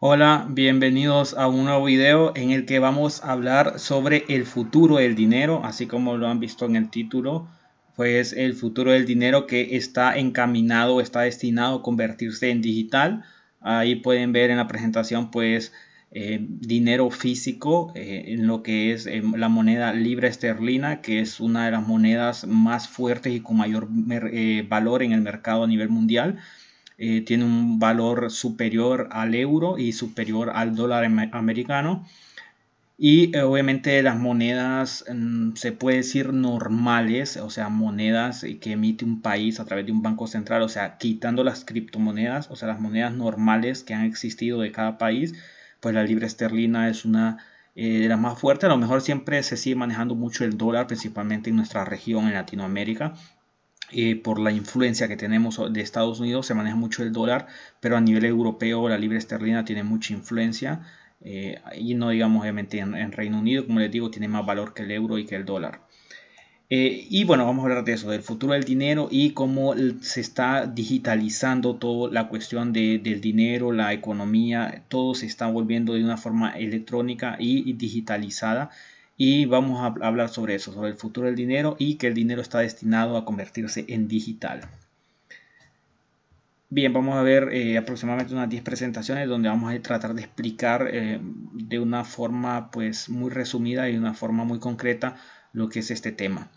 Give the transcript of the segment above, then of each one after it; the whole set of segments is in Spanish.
Hola, bienvenidos a un nuevo video en el que vamos a hablar sobre el futuro del dinero, así como lo han visto en el título, pues el futuro del dinero que está encaminado, está destinado a convertirse en digital. Ahí pueden ver en la presentación pues eh, dinero físico eh, en lo que es eh, la moneda libra esterlina, que es una de las monedas más fuertes y con mayor valor en el mercado a nivel mundial. Eh, tiene un valor superior al euro y superior al dólar americano. Y eh, obviamente las monedas mm, se puede decir normales, o sea, monedas que emite un país a través de un banco central, o sea, quitando las criptomonedas, o sea, las monedas normales que han existido de cada país, pues la libra esterlina es una eh, de las más fuertes. A lo mejor siempre se sigue manejando mucho el dólar, principalmente en nuestra región, en Latinoamérica. Eh, por la influencia que tenemos de Estados Unidos, se maneja mucho el dólar, pero a nivel europeo la libra esterlina tiene mucha influencia. Eh, y no digamos obviamente en, Reino Unido, como les digo, tiene más valor que el euro y que el dólar. Eh, y bueno, vamos a hablar de eso, del futuro del dinero y cómo se está digitalizando toda la cuestión del dinero, la economía, todo se está volviendo de una forma electrónica y digitalizada y vamos a hablar sobre eso, sobre el futuro del dinero y que el dinero está destinado a convertirse en digital. Bien, vamos a ver eh, aproximadamente unas 10 presentaciones donde vamos a tratar de explicar eh, de una forma pues muy resumida y de una forma muy concreta lo que es este tema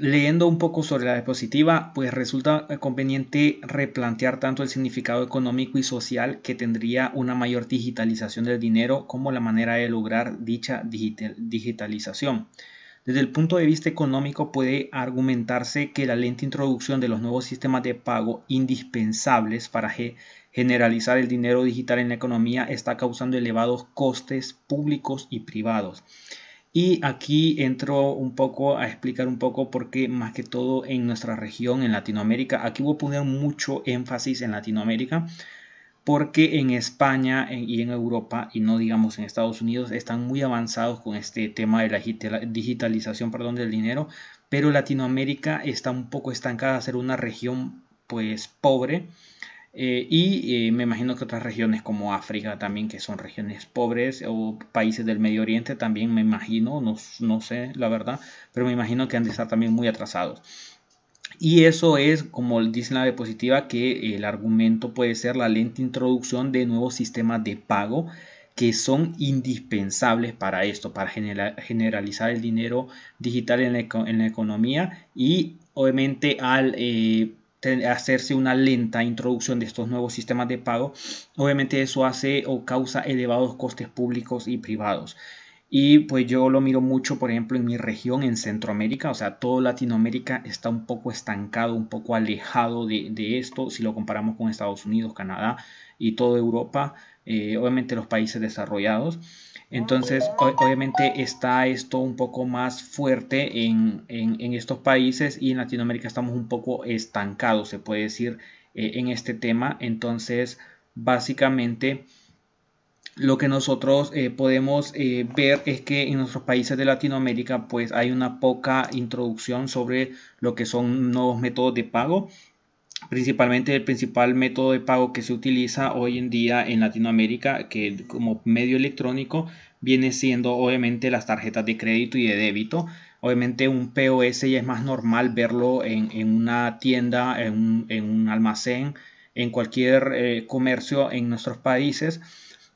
leyendo un poco sobre la diapositiva, pues resulta conveniente replantear tanto el significado económico y social que tendría una mayor digitalización del dinero como la manera de lograr dicha digitalización. Desde el punto de vista económico puede argumentarse que la lenta introducción de los nuevos sistemas de pago indispensables para generalizar el dinero digital en la economía está causando elevados costes públicos y privados. Y aquí entro un poco a explicar un poco por qué más que todo en nuestra región, en Latinoamérica, aquí voy a poner mucho énfasis en Latinoamérica, porque en España y en Europa, y no digamos en Estados Unidos, están muy avanzados con este tema de la digitalización perdón, del dinero, pero Latinoamérica está un poco estancada a ser una región pues pobre eh, y eh, me imagino que otras regiones como África también, que son regiones pobres, o países del Medio Oriente también me imagino, no, no sé la verdad, pero me imagino que han de estar también muy atrasados. Y eso es, como dice la diapositiva, que el argumento puede ser la lenta introducción de nuevos sistemas de pago que son indispensables para esto, para generalizar el dinero digital en la, economía y obviamente al eh, hacerse una lenta introducción de estos nuevos sistemas de pago, obviamente eso hace o causa elevados costes públicos y privados. Y pues yo lo miro mucho, por ejemplo, en mi región, en Centroamérica, o sea, todo Latinoamérica está un poco estancado, un poco alejado de, de esto, si lo comparamos con Estados Unidos, Canadá y toda Europa, eh, obviamente los países desarrollados. Entonces, obviamente está esto un poco más fuerte en, estos países y en Latinoamérica estamos un poco estancados, se puede decir, eh, en este tema. Entonces, básicamente, lo que nosotros eh, podemos ver es que en nuestros países de Latinoamérica, pues hay una poca introducción sobre lo que son nuevos métodos de pago principalmente el principal método de pago que se utiliza hoy en día en Latinoamérica, que como medio electrónico viene siendo obviamente las tarjetas de crédito y de débito. Obviamente un POS ya es más normal verlo en, una tienda, en un, almacén, en cualquier eh, comercio en nuestros países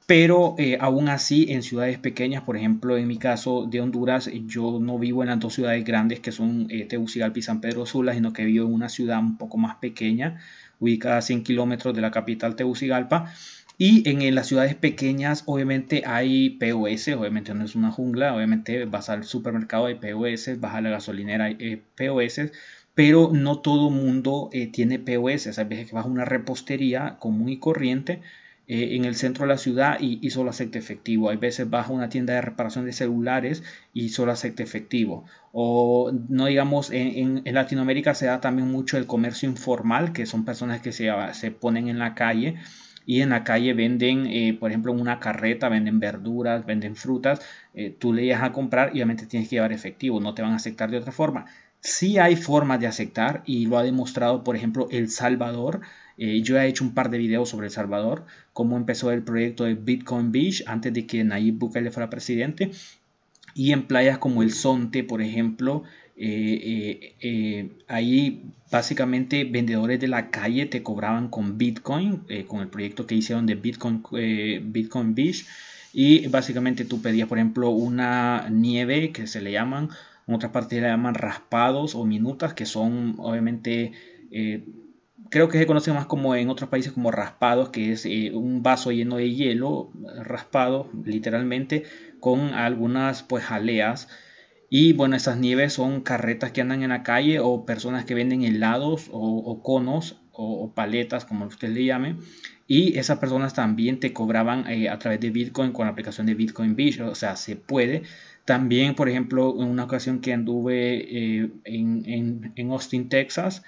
pero eh, aún así en ciudades pequeñas, por ejemplo en mi caso de Honduras, yo no vivo en las dos ciudades grandes que son eh, Tegucigalpa y San Pedro Sula, sino que vivo en una ciudad un poco más pequeña, ubicada a 100 kilómetros de la capital Tegucigalpa. Y en, las ciudades pequeñas obviamente hay POS, obviamente no es una jungla, obviamente vas al supermercado hay POS, vas a la gasolinera hay eh, POS, pero no todo mundo eh, tiene POS, a veces que vas a una repostería común y corriente eh, en el centro de la ciudad y, solo acepta efectivo. Hay veces vas a una tienda de reparación de celulares y solo acepta efectivo. O no digamos, en, Latinoamérica se da también mucho el comercio informal, que son personas que se, se ponen en la calle y en la calle venden, eh, por ejemplo, en una carreta, venden verduras, venden frutas, eh, tú le llegas a comprar y obviamente tienes que llevar efectivo, no te van a aceptar de otra forma. Sí hay formas de aceptar y lo ha demostrado, por ejemplo, El Salvador. Eh, yo he hecho un par de videos sobre El Salvador, cómo empezó el proyecto de Bitcoin Beach antes de que Nayib Bukele fuera presidente. Y en playas como el Sonte, por ejemplo, eh, eh, ahí básicamente vendedores de la calle te cobraban con Bitcoin, con el proyecto que hicieron de Bitcoin, Bitcoin Beach. Y básicamente tú pedías, por ejemplo, una nieve que se le llaman, en otras partes le llaman raspados o minutas, que son obviamente creo que se conoce más como en otros países como raspados, que es eh, un vaso lleno de hielo, raspado literalmente, con algunas pues jaleas. Y bueno, esas nieves son carretas que andan en la calle o personas que venden helados o, conos o, paletas, como usted le llame. Y esas personas también te cobraban eh, a través de Bitcoin con la aplicación de Bitcoin Beach, o sea, se puede. También, por ejemplo, en una ocasión que anduve eh, en, en Austin, Texas,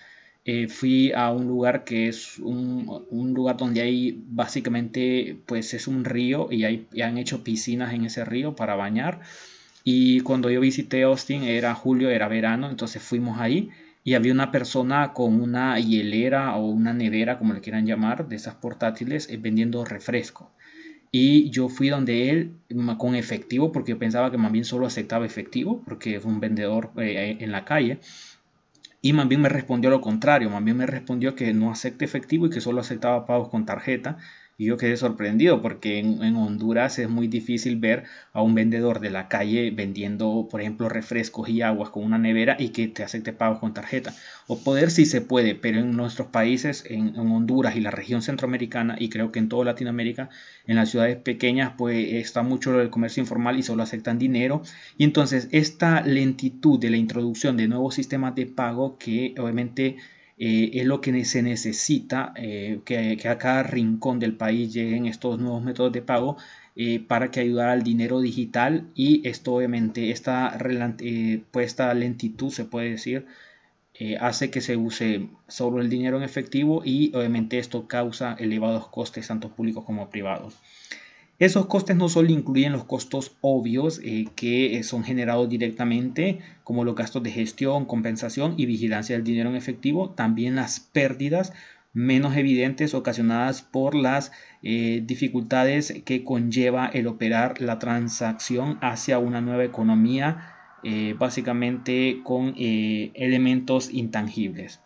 eh, fui a un lugar que es un, lugar donde hay básicamente pues es un río y, hay, han hecho piscinas en ese río para bañar y cuando yo visité Austin era julio, era verano, entonces fuimos ahí y había una persona con una hielera o una nevera, como le quieran llamar, de esas portátiles, eh, vendiendo refresco. Y yo fui donde él con efectivo, porque yo pensaba que más solo aceptaba efectivo, porque es un vendedor eh, en la calle. Y más bien me respondió lo contrario, más bien me respondió que no acepte efectivo y que solo aceptaba pagos con tarjeta. Y yo quedé sorprendido porque en, Honduras es muy difícil ver a un vendedor de la calle vendiendo, por ejemplo, refrescos y aguas con una nevera y que te acepte pagos con tarjeta. O poder sí se puede, pero en nuestros países, en, Honduras y la región centroamericana, y creo que en toda Latinoamérica, en las ciudades pequeñas, pues está mucho el comercio informal y solo aceptan dinero. Y entonces esta lentitud de la introducción de nuevos sistemas de pago que obviamente eh, es lo que se necesita eh, que, a cada rincón del país lleguen estos nuevos métodos de pago eh, para que ayudar al dinero digital y esto obviamente esta, pues esta lentitud se puede decir hace que se use solo el dinero en efectivo y obviamente esto causa elevados costes tanto públicos como privados. Esos costes no solo incluyen los costos obvios eh, que son generados directamente, como los gastos de gestión, compensación y vigilancia del dinero en efectivo, también las pérdidas menos evidentes ocasionadas por las eh, dificultades que conlleva el operar la transacción hacia una nueva economía, eh, básicamente con elementos intangibles.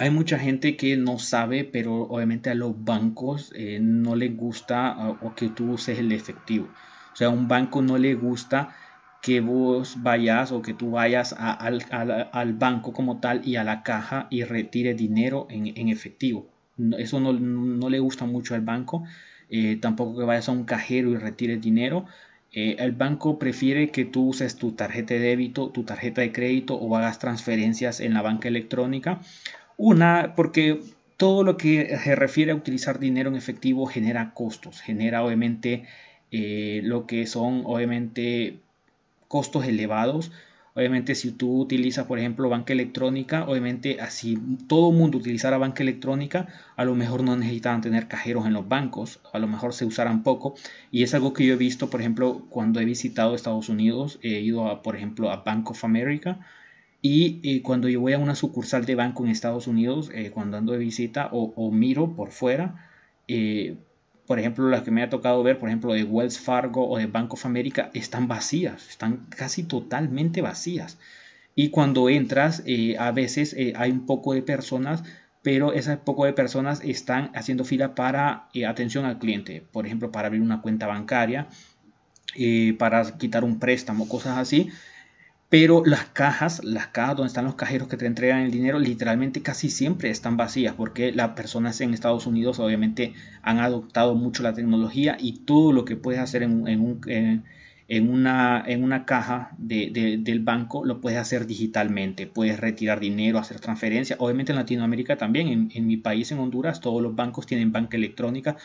Hay mucha gente que no sabe, pero obviamente a los bancos eh, no les gusta o que tú uses el efectivo. O sea, a un banco no le gusta que vos vayas o que tú vayas al, banco como tal y a la caja y retire dinero en, efectivo. Eso no, le gusta mucho al banco. Eh, tampoco que vayas a un cajero y retire dinero. Eh, el banco prefiere que tú uses tu tarjeta de débito, tu tarjeta de crédito o hagas transferencias en la banca electrónica una, porque todo lo que se refiere a utilizar dinero en efectivo genera costos, genera obviamente eh, lo que son obviamente costos elevados. Obviamente si tú utilizas, por ejemplo, banca electrónica, obviamente así todo el mundo utilizara banca electrónica, a lo mejor no necesitaban tener cajeros en los bancos, a lo mejor se usaran poco. Y es algo que yo he visto, por ejemplo, cuando he visitado Estados Unidos, he ido, por ejemplo, a Bank of America y eh, cuando yo voy a una sucursal de banco en Estados Unidos, eh, cuando ando de visita o, miro por fuera, eh, por ejemplo, las que me ha tocado ver, por ejemplo, de Wells Fargo o de Bank of America, están vacías, están casi totalmente vacías. Y cuando entras, a veces hay un poco de personas, pero ese poco de personas están haciendo fila para atención al cliente, por ejemplo, para abrir una cuenta bancaria, para quitar un préstamo, cosas así pero las cajas, las cajas donde están los cajeros que te entregan el dinero, literalmente casi siempre están vacías porque las personas en Estados Unidos obviamente han adoptado mucho la tecnología y todo lo que puedes hacer en, en, una, en una, caja del banco lo puedes hacer digitalmente. Puedes retirar dinero, hacer transferencias. Obviamente en Latinoamérica también, en mi país, en Honduras, todos los bancos tienen banca electrónica.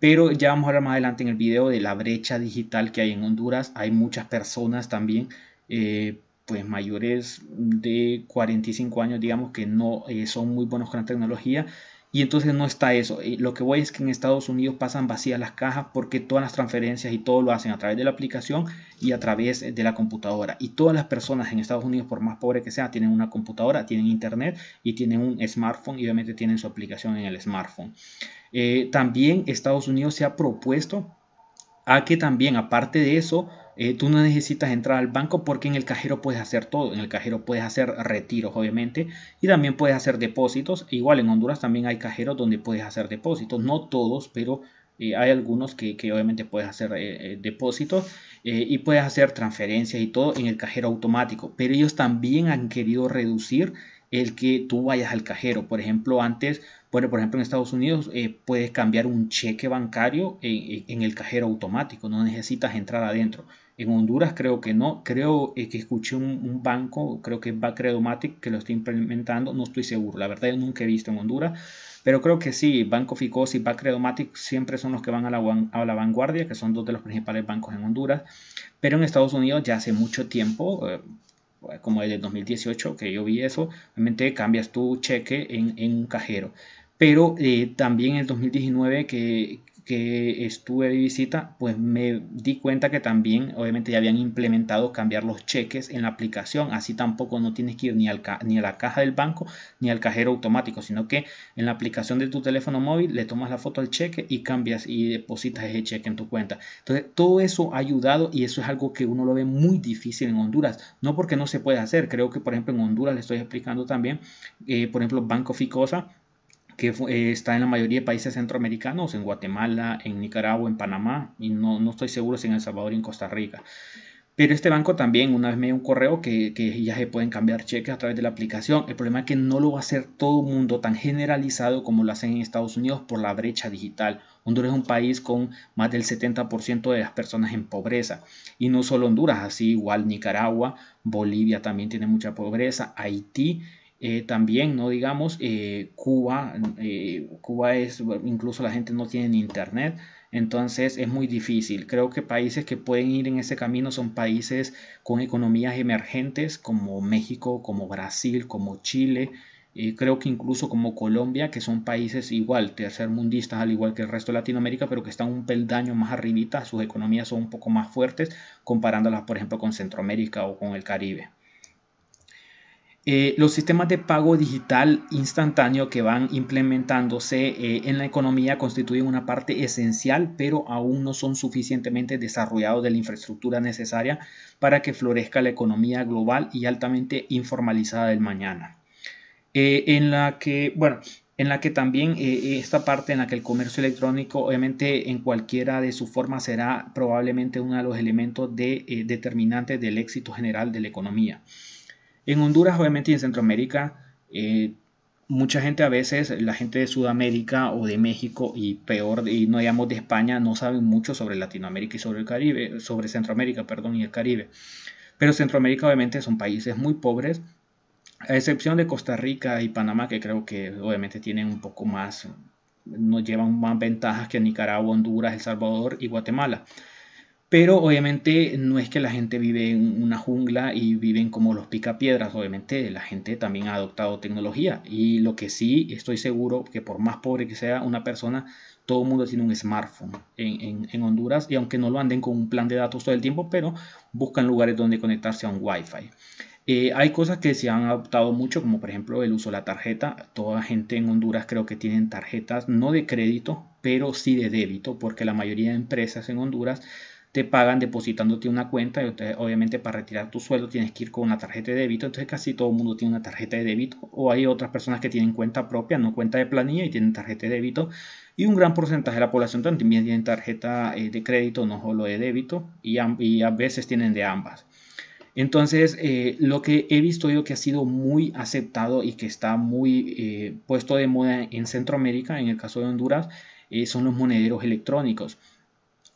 Pero ya vamos a hablar más adelante en el video de la brecha digital que hay en Honduras. Hay muchas personas también eh, pues mayores de 45 años, digamos que no eh, son muy buenos con la tecnología y entonces no está eso. lo que voy es que en Estados Unidos pasan vacías las cajas porque todas las transferencias y todo lo hacen a través de la aplicación y a través de la computadora. Y todas las personas en Estados Unidos, por más pobre que sea, tienen una computadora, tienen internet y tienen un smartphone y obviamente tienen su aplicación en el smartphone. Eh, también Estados Unidos se ha propuesto a que también, aparte de eso, eh, tú no necesitas entrar al banco porque en el cajero puedes hacer todo. En el cajero puedes hacer retiros, obviamente, y también puedes hacer depósitos. Igual en Honduras también hay cajeros donde puedes hacer depósitos. No todos, pero eh, hay algunos que, obviamente puedes hacer eh, depósitos y puedes hacer transferencias y todo en el cajero automático. Pero ellos también han querido reducir el que tú vayas al cajero. Por ejemplo, antes, bueno, por ejemplo en Estados Unidos puedes cambiar un cheque bancario en, el cajero automático, no necesitas entrar adentro. En Honduras creo que no. Creo eh, que escuché un, banco, creo que es Bacredomatic, que lo está implementando. No estoy seguro. La verdad, yo nunca he visto en Honduras. Pero creo que sí, Banco Ficos y Bacredomatic siempre son los que van a la, a la, vanguardia, que son dos de los principales bancos en Honduras. Pero en Estados Unidos ya hace mucho tiempo, eh, como desde el 2018 que yo vi eso, obviamente cambias tu cheque en, un cajero. Pero eh, también en el 2019 que, que estuve de visita, pues me di cuenta que también obviamente ya habían implementado cambiar los cheques en la aplicación, así tampoco no tienes que ir ni, al ni a la caja del banco ni al cajero automático, sino que en la aplicación de tu teléfono móvil le tomas la foto al cheque y cambias y depositas ese cheque en tu cuenta. Entonces todo eso ha ayudado y eso es algo que uno lo ve muy difícil en Honduras, no porque no se puede hacer, creo que por ejemplo en Honduras le estoy explicando también, eh, por ejemplo Banco Ficosa, que eh, está en la mayoría de países centroamericanos, en Guatemala, en Nicaragua, en Panamá, y no, no, estoy seguro si en El Salvador y en Costa Rica. Pero este banco también, una vez me dio un correo que, que, ya se pueden cambiar cheques a través de la aplicación. El problema es que no lo va a hacer todo el mundo tan generalizado como lo hacen en Estados Unidos por la brecha digital. Honduras es un país con más del 70% de las personas en pobreza. Y no solo Honduras, así igual Nicaragua, Bolivia también tiene mucha pobreza, Haití eh, también, ¿no? Digamos, eh, Cuba, eh, Cuba es, incluso la gente no tiene internet, entonces es muy difícil. Creo que países que pueden ir en ese camino son países con economías emergentes como México, como Brasil, como Chile, creo que incluso como Colombia, que son países igual, tercermundistas, al igual que el resto de Latinoamérica, pero que están un peldaño más arribita, sus economías son un poco más fuertes, comparándolas, por ejemplo, con Centroamérica o con el Caribe. Eh, los sistemas de pago digital instantáneo que van implementándose eh, en la economía constituyen una parte esencial, pero aún no son suficientemente desarrollados de la infraestructura necesaria para que florezca la economía global y altamente informalizada del mañana. Eh, en la que, bueno, en la que también esta parte en la que el comercio electrónico, obviamente en cualquiera de sus formas, será probablemente uno de los elementos de, determinantes del éxito general de la economía. En Honduras, obviamente, y en Centroamérica, eh, mucha gente a veces, la gente de Sudamérica o de México y peor, y no digamos de España, no saben mucho sobre Latinoamérica y sobre el Caribe, sobre Centroamérica, perdón, y el Caribe. Pero Centroamérica obviamente son países muy pobres, a excepción de Costa Rica y Panamá, que creo que obviamente tienen un poco más, nos llevan más ventajas que Nicaragua, Honduras, El Salvador y Guatemala. Pero obviamente no es que la gente vive en una jungla y viven como los picapiedras, obviamente la gente también ha adoptado tecnología y lo que sí estoy seguro que por más pobre que sea una persona, todo el mundo tiene un smartphone en, Honduras y aunque no lo anden con un plan de datos todo el tiempo, pero buscan lugares donde conectarse a un wifi. Eh, hay cosas que se han adoptado mucho, como por ejemplo el uso de la tarjeta. Toda gente en Honduras creo que tienen tarjetas no de crédito, pero sí de débito, porque la mayoría de empresas en Honduras te pagan depositándote una cuenta y obviamente para retirar tu sueldo tienes que ir con una tarjeta de débito, entonces casi todo el mundo tiene una tarjeta de débito o hay otras personas que tienen cuenta propia, no cuenta de planilla y tienen tarjeta de débito y un gran porcentaje de la población también tiene tarjeta eh, de crédito, no solo de débito y, a veces tienen de ambas. Entonces, eh, lo que he visto yo que ha sido muy aceptado y que está muy eh, puesto de moda en Centroamérica, en el caso de Honduras, son los monederos electrónicos.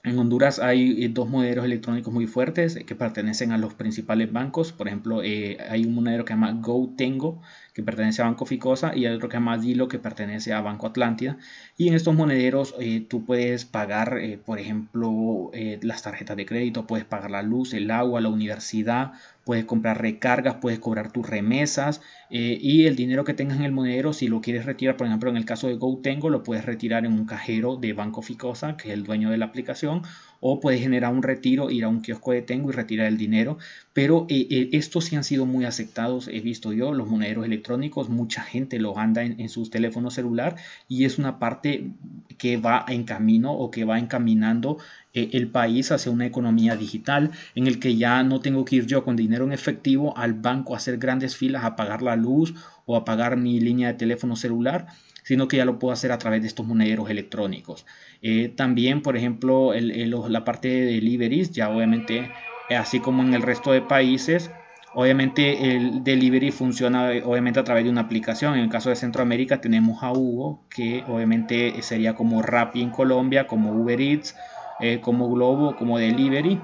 En Honduras hay eh, dos modelos electrónicos muy fuertes que pertenecen a los principales bancos. Por ejemplo, eh, hay un monedero que se llama GoTengo, que pertenece a Banco Ficosa, y hay otro que se llama Dilo, que pertenece a Banco Atlántida. Y en estos monederos eh, tú puedes pagar, eh, por ejemplo, las tarjetas de crédito, puedes pagar la luz, el agua, la universidad, puedes comprar recargas, puedes cobrar tus remesas y el dinero que tengas en el monedero, si lo quieres retirar, por ejemplo, en el caso de GoTengo, lo puedes retirar en un cajero de Banco Ficosa, que es el dueño de la aplicación, o puedes generar un retiro, ir a un kiosco de Tengo y retirar el dinero. Pero eh, eh, estos sí han sido muy aceptados, he visto yo, los monederos electrónicos, mucha gente lo anda en, sus teléfonos celular y es una parte que va en camino o que va encaminando eh, el país hacia una economía digital en el que ya no tengo que ir yo con dinero en efectivo al banco a hacer grandes filas a pagar la luz o a pagar mi línea de teléfono celular sino que ya lo puedo hacer a través de estos monederos electrónicos. Eh, también, por ejemplo, la parte de deliveries, ya obviamente, eh, así como en el resto de países, Obviamente el delivery funciona obviamente a través de una aplicación. En el caso de Centroamérica tenemos a Hugo, que obviamente sería como Rappi en Colombia, como Uber Eats, eh, como Globo, como Delivery.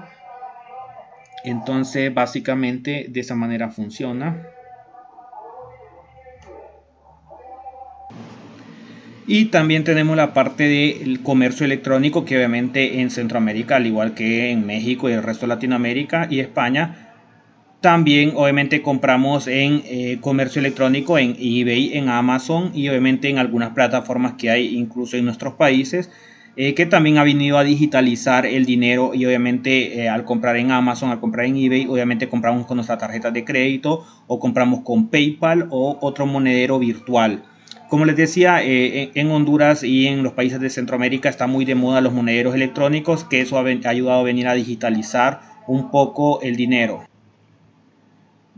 Entonces básicamente de esa manera funciona. Y también tenemos la parte del comercio electrónico que obviamente en Centroamérica, al igual que en México y el resto de Latinoamérica y España, también obviamente compramos en eh, comercio electrónico en eBay, en Amazon y obviamente en algunas plataformas que hay incluso en nuestros países. Eh, que también ha venido a digitalizar el dinero y obviamente eh, al comprar en Amazon, al comprar en eBay, obviamente compramos con nuestra tarjeta de crédito o compramos con PayPal o otro monedero virtual. Como les decía, eh, en Honduras y en los países de Centroamérica está muy de moda los monederos electrónicos, que eso ha, ayudado a venir a digitalizar un poco el dinero.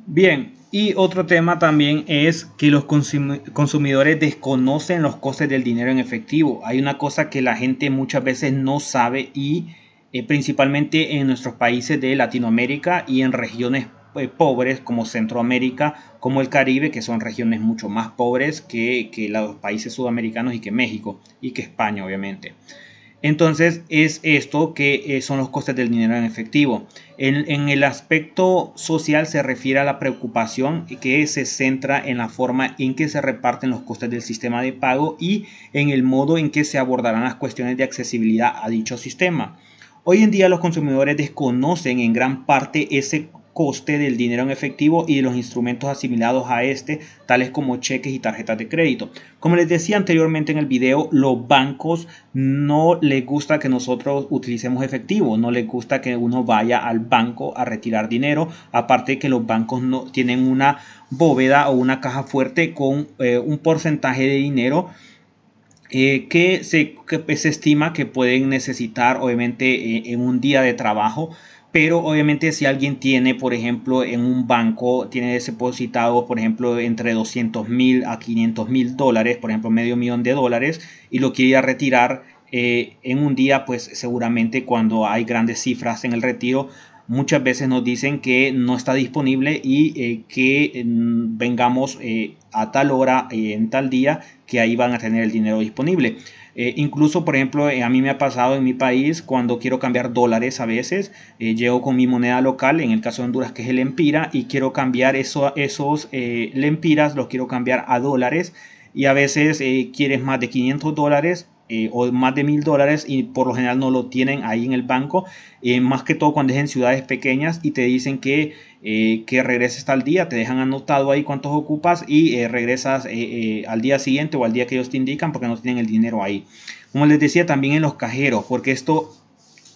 Bien, y otro tema también es que los consumidores desconocen los costes del dinero en efectivo. Hay una cosa que la gente muchas veces no sabe y eh, principalmente en nuestros países de Latinoamérica y en regiones pobres como Centroamérica, como el Caribe, que son regiones mucho más pobres que, los países sudamericanos y que México y que España, obviamente. Entonces es esto que eh, son los costes del dinero en efectivo. En, en, el aspecto social se refiere a la preocupación que se centra en la forma en que se reparten los costes del sistema de pago y en el modo en que se abordarán las cuestiones de accesibilidad a dicho sistema. Hoy en día los consumidores desconocen en gran parte ese coste del dinero en efectivo y de los instrumentos asimilados a este, tales como cheques y tarjetas de crédito. Como les decía anteriormente en el video, los bancos no les gusta que nosotros utilicemos efectivo, no les gusta que uno vaya al banco a retirar dinero, aparte que los bancos no tienen una bóveda o una caja fuerte con eh, un porcentaje de dinero eh, que, se, se, estima que pueden necesitar obviamente eh, en un día de trabajo pero obviamente si alguien tiene, por ejemplo, en un banco, tiene depositado, por ejemplo, entre 200 mil a 500 mil dólares, por ejemplo, medio millón de dólares, y lo quiere retirar eh, en un día, pues seguramente cuando hay grandes cifras en el retiro, muchas veces nos dicen que no está disponible y eh, que mm, vengamos eh, a tal hora en tal día que ahí van a tener el dinero disponible. Eh, incluso, por ejemplo, eh, a mí me ha pasado en mi país cuando quiero cambiar dólares a veces, eh, llego con mi moneda local, en el caso de Honduras que es el empira, y quiero cambiar eso, esos lempiras, los quiero cambiar a dólares y a veces quieres más de 500 dólares o más de mil dólares y por lo general no lo tienen ahí en el banco, más que todo cuando es en ciudades pequeñas y te dicen que eh, que regreses tal día, te dejan anotado ahí cuántos ocupas y eh, regresas eh, al día siguiente o al día que ellos te indican porque no tienen el dinero ahí. Como les decía también en los cajeros, porque esto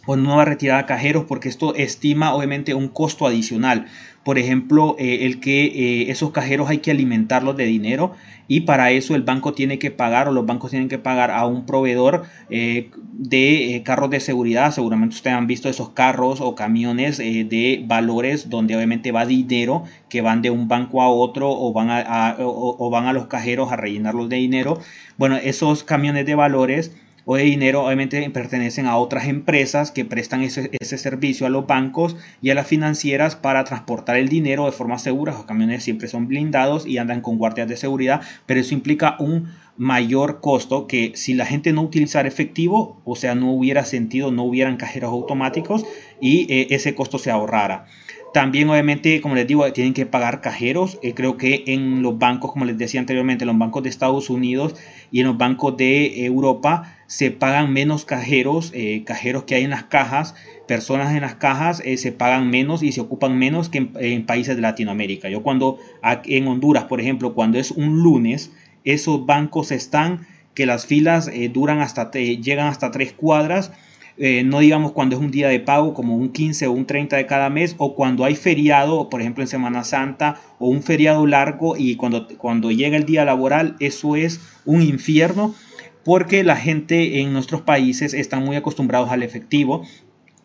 pues no va a retirar cajeros porque esto estima obviamente un costo adicional. Por ejemplo, el que esos cajeros hay que alimentarlos de dinero y para eso el banco tiene que pagar o los bancos tienen que pagar a un proveedor eh, de eh, carros de seguridad. Seguramente ustedes han visto esos carros o camiones eh, de valores donde obviamente va dinero que van de un banco a otro o van a, o van a los cajeros a rellenarlos de dinero. Bueno, esos camiones de valores o de dinero obviamente pertenecen a otras empresas que prestan ese, servicio a los bancos y a las financieras para transportar el dinero de forma segura. Los camiones siempre son blindados y andan con guardias de seguridad, pero eso implica un mayor costo que si la gente no utilizara efectivo, o sea, no hubiera sentido, no hubieran cajeros automáticos y eh, ese costo se ahorrara. También, obviamente, como les digo, tienen que pagar cajeros. Eh, creo que en los bancos, como les decía anteriormente, en los bancos de Estados Unidos y en los bancos de Europa se pagan menos cajeros, eh, cajeros que hay en las cajas, personas en las cajas eh, se pagan menos y se ocupan menos que en, países de Latinoamérica. Yo cuando en Honduras, por ejemplo, cuando es un lunes, esos bancos están que las filas duran hasta, llegan hasta tres cuadras eh, no digamos cuando es un día de pago como un 15 o un 30 de cada mes o cuando hay feriado, por ejemplo en Semana Santa o un feriado largo y cuando, cuando llega el día laboral, eso es un infierno porque la gente en nuestros países están muy acostumbrados al efectivo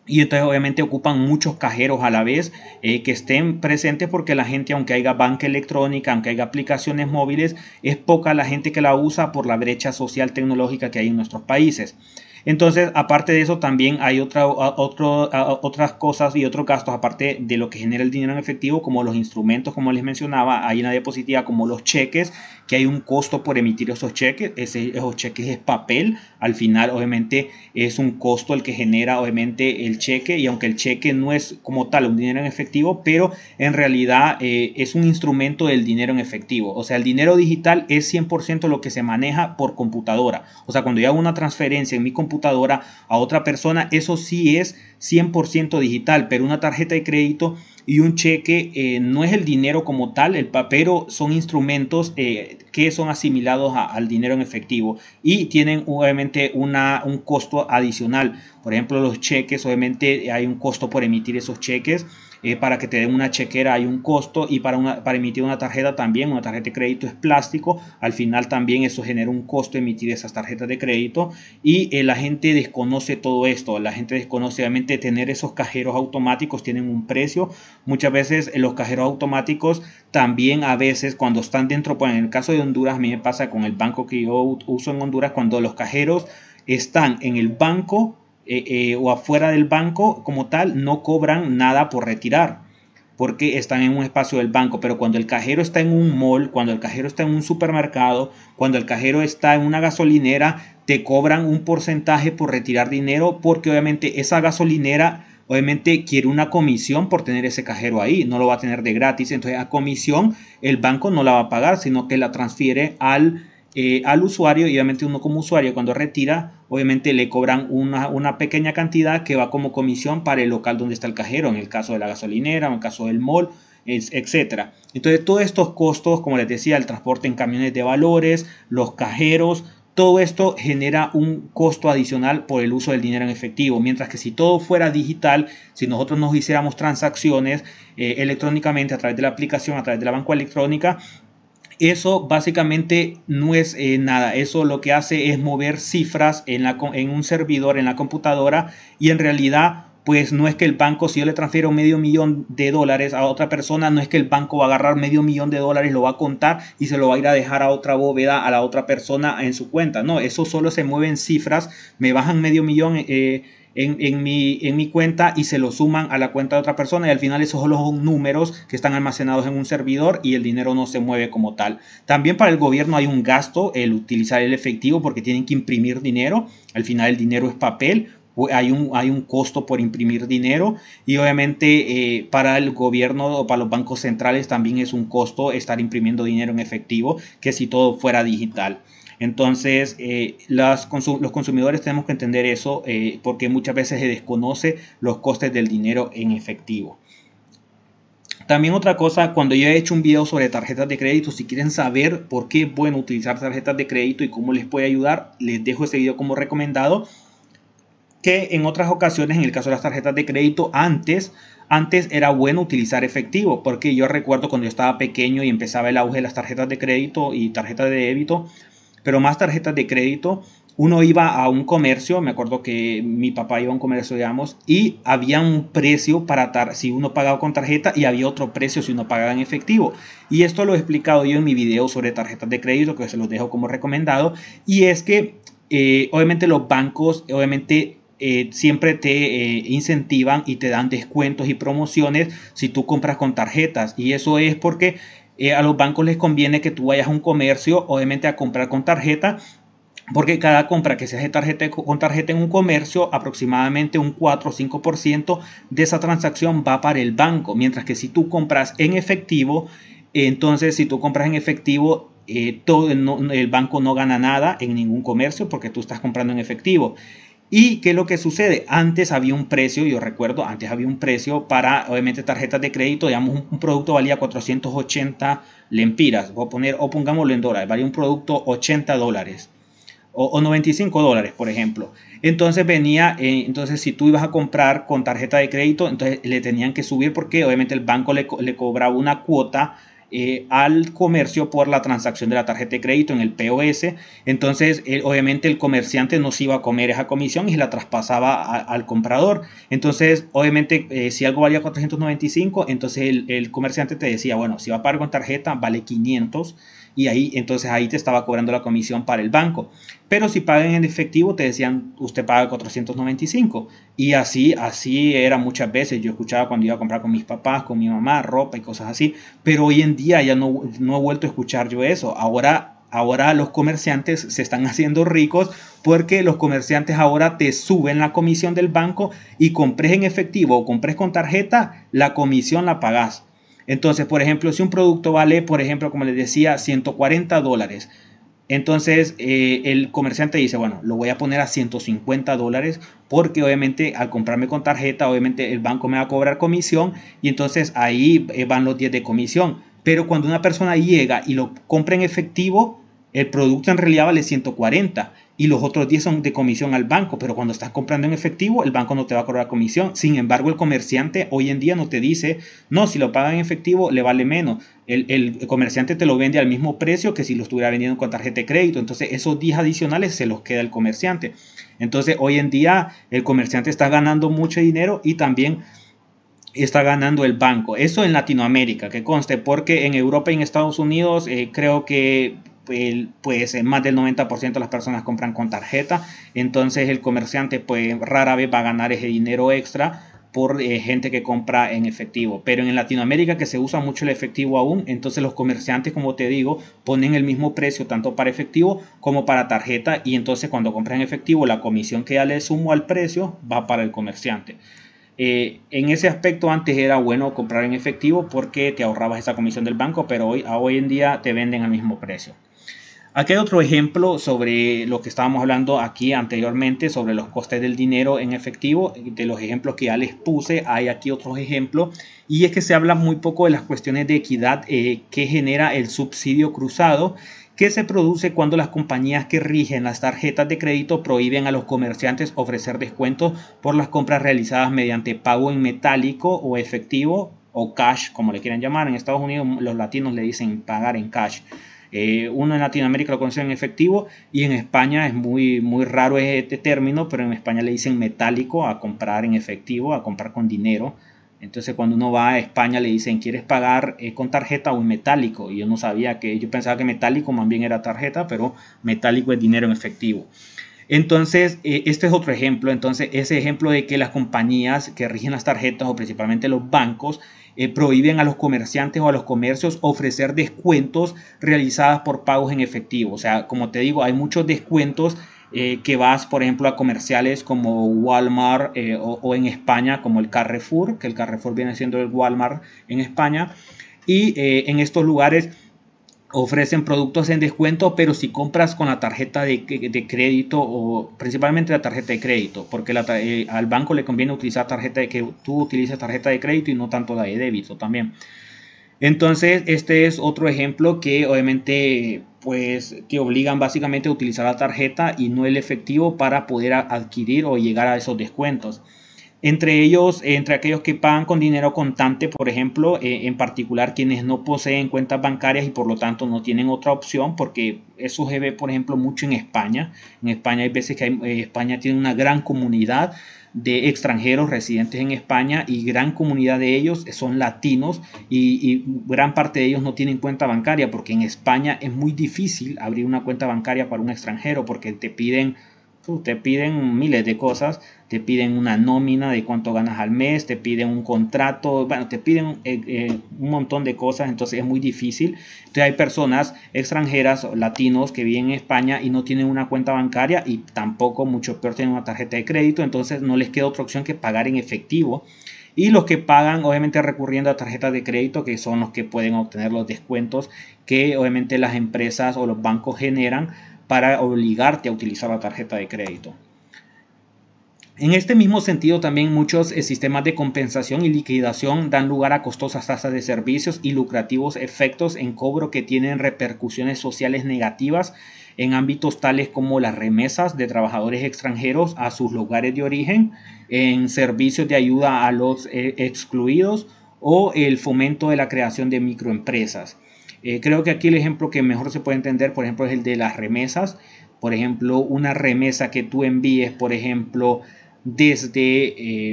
y entonces obviamente ocupan muchos cajeros a la vez eh, que estén presentes porque la gente, aunque haya banca electrónica, aunque haya aplicaciones móviles, es poca la gente que la usa por la brecha social tecnológica que hay en nuestros países. Entonces, aparte de eso, también hay otra, otro, otras cosas y otros gastos, aparte de lo que genera el dinero en efectivo, como los instrumentos, como les mencionaba, hay una diapositiva como los cheques, que hay un costo por emitir esos cheques. esos cheques es papel. Al final, obviamente, es un costo el que genera, obviamente, el cheque. Y aunque el cheque no es como tal un dinero en efectivo, pero en realidad eh, es un instrumento del dinero en efectivo. O sea, el dinero digital es 100% lo que se maneja por computadora. O sea, cuando yo hago una transferencia en mi computadora a otra persona, eso sí es 100% digital. Pero una tarjeta de crédito y un cheque eh, no es el dinero como tal, el papero son instrumentos eh, que son asimilados al dinero en efectivo y tienen obviamente una, un costo adicional. Por ejemplo, los cheques, obviamente hay un costo por emitir esos cheques. Eh, para que te den una chequera hay un costo y para, para emitir una tarjeta también, una tarjeta de crédito es plástico, al final también eso genera un costo emitir esas tarjetas de crédito y eh, la gente desconoce todo esto, la gente desconoce obviamente tener esos cajeros automáticos tienen un precio, muchas veces eh, los cajeros automáticos también a veces cuando están dentro, pues en el caso de Honduras a mí me pasa con el banco que yo uso en Honduras, cuando los cajeros están en el banco eh, eh, o afuera del banco como tal no cobran nada por retirar porque están en un espacio del banco, pero cuando el cajero está en un mall, cuando el cajero está en un supermercado, cuando el cajero está en una gasolinera, te cobran un porcentaje por retirar dinero porque obviamente esa gasolinera obviamente quiere una comisión por tener ese cajero ahí, no lo va a tener de gratis, entonces a comisión el banco no la va a pagar, sino que la transfiere al eh, al usuario y obviamente uno como usuario cuando retira obviamente le cobran una, pequeña cantidad que va como comisión para el local donde está el cajero en el caso de la gasolinera en el caso del mall etcétera. Entonces todos estos costos como les decía el transporte en camiones de valores los cajeros todo esto genera un costo adicional por el uso del dinero en efectivo, mientras que si todo fuera digital, si nosotros nos hiciéramos transacciones eh, electrónicamente a través de la aplicación, a través de la banca electrónica, eso básicamente no es eh, nada. Eso lo que hace es mover cifras en, la, en un servidor, en la computadora, y en realidad pues no es que el banco, si yo le transfiero medio millón de dólares a otra persona, no es que el banco va a agarrar medio millón de dólares, lo va a contar y se lo va a ir a dejar a otra bóveda, a la otra persona en su cuenta. No, eso solo se mueve en cifras, me bajan medio millón eh, en, mi, en mi cuenta y se lo suman a la cuenta de otra persona y al final esos son números que están almacenados en un servidor y el dinero no se mueve como tal. También para el gobierno hay un gasto el utilizar el efectivo porque tienen que imprimir dinero. Al final el dinero es papel, hay un, hay un costo por imprimir dinero y obviamente eh, para el gobierno o para los bancos centrales también es un costo estar imprimiendo dinero en efectivo que si todo fuera digital. Entonces, eh, los consumidores tenemos que entender eso eh, porque muchas veces se desconoce los costes del dinero en efectivo. También otra cosa, cuando yo he hecho un video sobre tarjetas de crédito, si quieren saber por qué es bueno utilizar tarjetas de crédito y cómo les puede ayudar, les dejo ese video como recomendado. Que en otras ocasiones, en el caso de las tarjetas de crédito, antes antes era bueno utilizar efectivo, porque yo recuerdo cuando yo estaba pequeño y empezaba el auge de las tarjetas de crédito y tarjetas de débito, pero más tarjetas de crédito. Uno iba a un comercio, me acuerdo que mi papá iba a un comercio, digamos, y había un precio para si uno pagaba con tarjeta y había otro precio si uno pagaba en efectivo. Y esto lo he explicado yo en mi video sobre tarjetas de crédito, que se los dejo como recomendado. Y es que, eh, obviamente, los bancos, obviamente, eh, siempre te eh, incentivan y te dan descuentos y promociones si tú compras con tarjetas. Y eso es porque eh, a los bancos les conviene que tú vayas a un comercio, obviamente a comprar con tarjeta, porque cada compra que se hace tarjeta, con tarjeta en un comercio, aproximadamente un 4 o 5% de esa transacción va para el banco, mientras que si tú compras en efectivo, entonces si tú compras en efectivo, eh, todo el, banco no gana nada en ningún comercio porque tú estás comprando en efectivo. ¿Y qué es lo que sucede? Antes había un precio, yo recuerdo, antes había un precio para, obviamente, tarjetas de crédito, digamos, un, producto valía 480 lempiras, voy a poner, o pongámoslo en dólares, valía un producto 80 dólares o, 95 dólares, por ejemplo. Entonces venía, eh, entonces si tú ibas a comprar con tarjeta de crédito, entonces le tenían que subir porque obviamente el banco le, le cobraba una cuota eh, al comercio por la transacción de la tarjeta de crédito en el POS. Entonces, obviamente el comerciante no se iba a comer esa comisión y la traspasaba al comprador. Entonces, obviamente, eh, si algo valía 495, entonces el, el, comerciante te decía, bueno, si va a pagar con tarjeta, vale 500 y ahí entonces ahí te estaba cobrando la comisión para el banco. Pero si pagan en efectivo te decían usted paga 495 y así así era muchas veces. Yo escuchaba cuando iba a comprar con mis papás, con mi mamá, ropa y cosas así, pero hoy en día ya no, no he vuelto a escuchar yo eso. Ahora Ahora los comerciantes se están haciendo ricos porque los comerciantes ahora te suben la comisión del banco y compres en efectivo o compres con tarjeta, la comisión la pagas. Entonces, por ejemplo, si un producto vale, por ejemplo, como les decía, 140 dólares, entonces eh, el comerciante dice, bueno, lo voy a poner a 150 dólares porque obviamente al comprarme con tarjeta, obviamente el banco me va a cobrar comisión y entonces ahí eh, van los 10 de comisión. Pero cuando una persona llega y lo compra en efectivo, el producto en realidad vale 140 y los otros 10 son de comisión al banco, pero cuando estás comprando en efectivo, el banco no te va a cobrar comisión. Sin embargo, el comerciante hoy en día no te dice, no, si lo pagan en efectivo le vale menos. El, comerciante te lo vende al mismo precio que si lo estuviera vendiendo con tarjeta de crédito. Entonces, esos 10 adicionales se los queda el comerciante. Entonces, hoy en día el comerciante está ganando mucho dinero y también está ganando el banco. Eso en Latinoamérica, que conste, porque en Europa y en Estados Unidos eh, creo que pues eh, más del 90% de las personas compran con tarjeta, entonces el comerciante pues rara vez va a ganar ese dinero extra por eh, gente que compra en efectivo. Pero en Latinoamérica que se usa mucho el efectivo aún, entonces los comerciantes, como te digo, ponen el mismo precio tanto para efectivo como para tarjeta y entonces cuando compran en efectivo la comisión que ya le sumo al precio va para el comerciante. Eh, en ese aspecto antes era bueno comprar en efectivo porque te ahorrabas esa comisión del banco, pero hoy, hoy en día te venden al mismo precio. Aquí hay otro ejemplo sobre lo que estábamos hablando aquí anteriormente, sobre los costes del dinero en efectivo. De los ejemplos que ya les puse, hay aquí otros ejemplos. Y es que se habla muy poco de las cuestiones de equidad eh, que genera el subsidio cruzado que se produce cuando las compañías que rigen las tarjetas de crédito prohíben a los comerciantes ofrecer descuentos por las compras realizadas mediante pago en metálico o efectivo o cash, como le quieran llamar. En Estados Unidos los latinos le dicen pagar en cash. Eh, uno en Latinoamérica lo conoce en efectivo y en España es muy, muy raro este término, pero en España le dicen metálico a comprar en efectivo, a comprar con dinero. Entonces cuando uno va a España le dicen, ¿quieres pagar eh, con tarjeta o en metálico? Y yo no sabía que, yo pensaba que metálico más bien era tarjeta, pero metálico es dinero en efectivo. Entonces, eh, este es otro ejemplo. Entonces, ese ejemplo de que las compañías que rigen las tarjetas o principalmente los bancos eh, prohíben a los comerciantes o a los comercios ofrecer descuentos realizadas por pagos en efectivo. O sea, como te digo, hay muchos descuentos eh, que vas, por ejemplo, a comerciales como Walmart o, en España como el Carrefour, que el Carrefour viene siendo el Walmart en España. Y en estos lugares ofrecen productos en descuento, pero si compras con la tarjeta de, crédito o principalmente la tarjeta de crédito, porque eh, al banco le conviene utilizar tarjeta de que tú utilices tarjeta de crédito y no tanto la de débito también. Entonces, este es otro ejemplo que obviamente pues te obligan básicamente a utilizar la tarjeta y no el efectivo para poder adquirir o llegar a esos descuentos. Entre ellos, entre aquellos que pagan con dinero contante, por ejemplo, eh, en particular quienes no poseen cuentas bancarias y por lo tanto no tienen otra opción, porque eso se ve, por ejemplo, mucho en España. En España hay veces que eh, España tiene una gran comunidad de extranjeros residentes en España y gran comunidad de ellos son latinos y, y, gran parte de ellos no tienen cuenta bancaria porque en España es muy difícil abrir una cuenta bancaria para un extranjero porque te piden te piden miles de cosas, te piden una nómina de cuánto ganas al mes, te piden un contrato, bueno, te piden eh, eh, un montón de cosas, entonces es muy difícil. Entonces hay personas extranjeras, latinos, que viven en España y no tienen una cuenta bancaria y tampoco, mucho peor, tienen una tarjeta de crédito, entonces no les queda otra opción que pagar en efectivo. Y los que pagan, obviamente recurriendo a tarjetas de crédito, que son los que pueden obtener los descuentos que obviamente las empresas o los bancos generan para obligarte a utilizar la tarjeta de crédito. En este mismo sentido, también muchos eh, sistemas de compensación y liquidación dan lugar a costosas tasas de servicios y lucrativos efectos en cobro que tienen repercusiones sociales negativas en ámbitos tales como las remesas de trabajadores extranjeros a sus lugares de origen, en servicios de ayuda a los eh, excluidos o el fomento de la creación de microempresas. Eh, creo que aquí el ejemplo que mejor se puede entender, por ejemplo, es el de las remesas. Por ejemplo, una remesa que tú envíes, por ejemplo, desde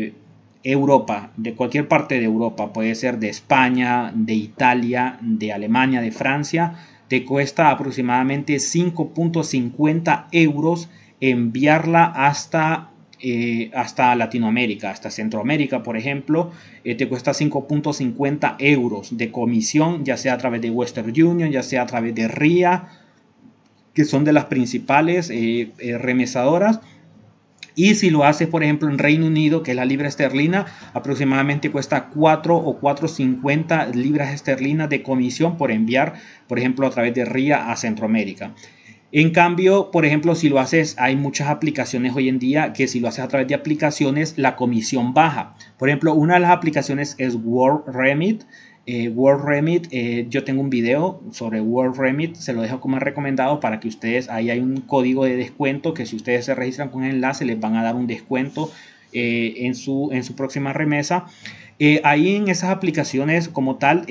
eh, Europa, de cualquier parte de Europa, puede ser de España, de Italia, de Alemania, de Francia, te cuesta aproximadamente 5.50 euros enviarla hasta eh, hasta Latinoamérica, hasta Centroamérica, por ejemplo, eh, te cuesta 5.50 euros de comisión, ya sea a través de Western Union, ya sea a través de RIA, que son de las principales eh, remesadoras. Y si lo haces, por ejemplo, en Reino Unido, que es la libra esterlina, aproximadamente cuesta 4 o 4.50 libras esterlinas de comisión por enviar, por ejemplo, a través de RIA a Centroamérica. En cambio, por ejemplo, si lo haces, hay muchas aplicaciones hoy en día que si lo haces a través de aplicaciones, la comisión baja. Por ejemplo, una de las aplicaciones es World Remit. Eh, World Remit, eh, yo tengo un video sobre World Remit, se lo dejo como recomendado para que ustedes, ahí hay un código de descuento que si ustedes se registran con el enlace les van a dar un descuento eh, en, su, en su próxima remesa. ahí en esas aplicaciones como tal,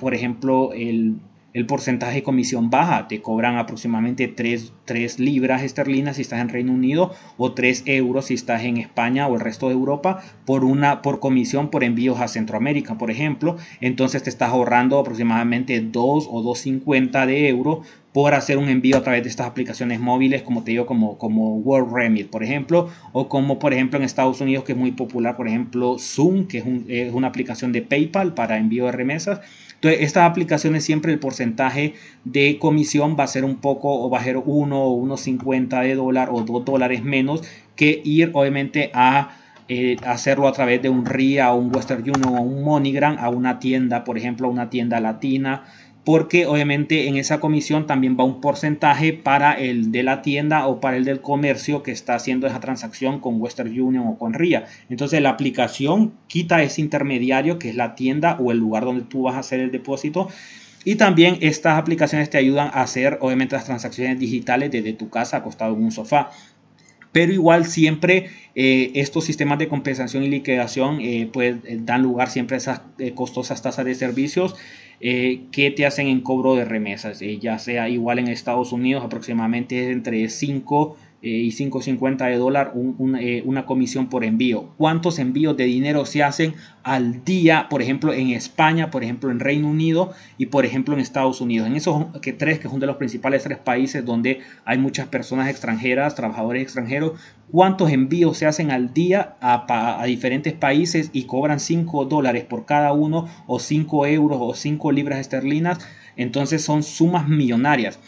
por ejemplo, el el porcentaje de comisión baja. Te cobran aproximadamente 3, libras esterlinas si estás en Reino Unido o 3 euros si estás en España o el resto de Europa por una por comisión por envíos a Centroamérica, por ejemplo. Entonces te estás ahorrando aproximadamente 2 o 2.50 de euros por hacer un envío a través de estas aplicaciones móviles, como te digo, como, como World Remit, por ejemplo, o como por ejemplo en Estados Unidos, que es muy popular, por ejemplo, Zoom, que es, es una aplicación de PayPal para envío de remesas. Entonces, estas aplicaciones siempre el porcentaje de comisión va a ser un poco o va a ser 1 o 1.50 de dólar o 2 dólares menos que ir obviamente a eh, hacerlo a través de un RIA o un Western Union o un MoneyGram a una tienda, por ejemplo, a una tienda latina porque obviamente en esa comisión también va un porcentaje para el de la tienda o para el del comercio que está haciendo esa transacción con Western Union o con RIA. Entonces la aplicación quita ese intermediario que es la tienda o el lugar donde tú vas a hacer el depósito. Y también estas aplicaciones te ayudan a hacer obviamente las transacciones digitales desde tu casa acostado en un sofá pero igual siempre eh, estos sistemas de compensación y liquidación eh, pues, eh, dan lugar siempre a esas costosas tasas de servicios que te hacen en cobro de remesas, ya sea igual en Estados Unidos aproximadamente entre 5 eh, y 5.50 de dólar eh, una comisión por envío. ¿Cuántos envíos de dinero se hacen al día, por ejemplo, en España, por ejemplo, en Reino Unido y, por ejemplo, en Estados Unidos? En esos que tres, que son de los principales tres países donde hay muchas personas extranjeras, trabajadores extranjeros, ¿cuántos envíos se hacen al día a, a diferentes países y cobran 5 dólares por cada uno o 5 euros o 5 libras esterlinas? Entonces son sumas millonarias.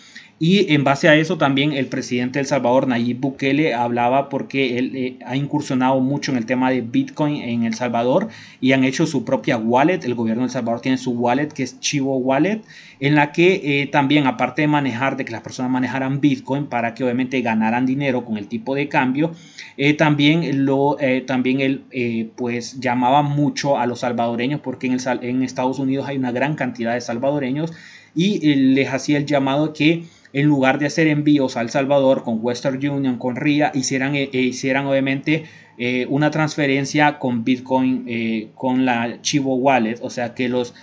Y en base a eso también el presidente de El Salvador, Nayib Bukele, hablaba porque él eh, ha incursionado mucho en el tema de Bitcoin en El Salvador y han hecho su propia wallet. El gobierno de El Salvador tiene su wallet que es Chivo Wallet, en la que eh, también, aparte de manejar, de que las personas manejaran Bitcoin para que obviamente ganaran dinero con el tipo de cambio, eh, también, lo, también él pues llamaba mucho a los salvadoreños porque en, en Estados Unidos hay una gran cantidad de salvadoreños y les hacía el llamado que en lugar de hacer envíos a El Salvador con Western Union, con RIA, hicieran, eh, eh, hicieran obviamente eh, una transferencia con Bitcoin, con la Chivo Wallet, o sea que los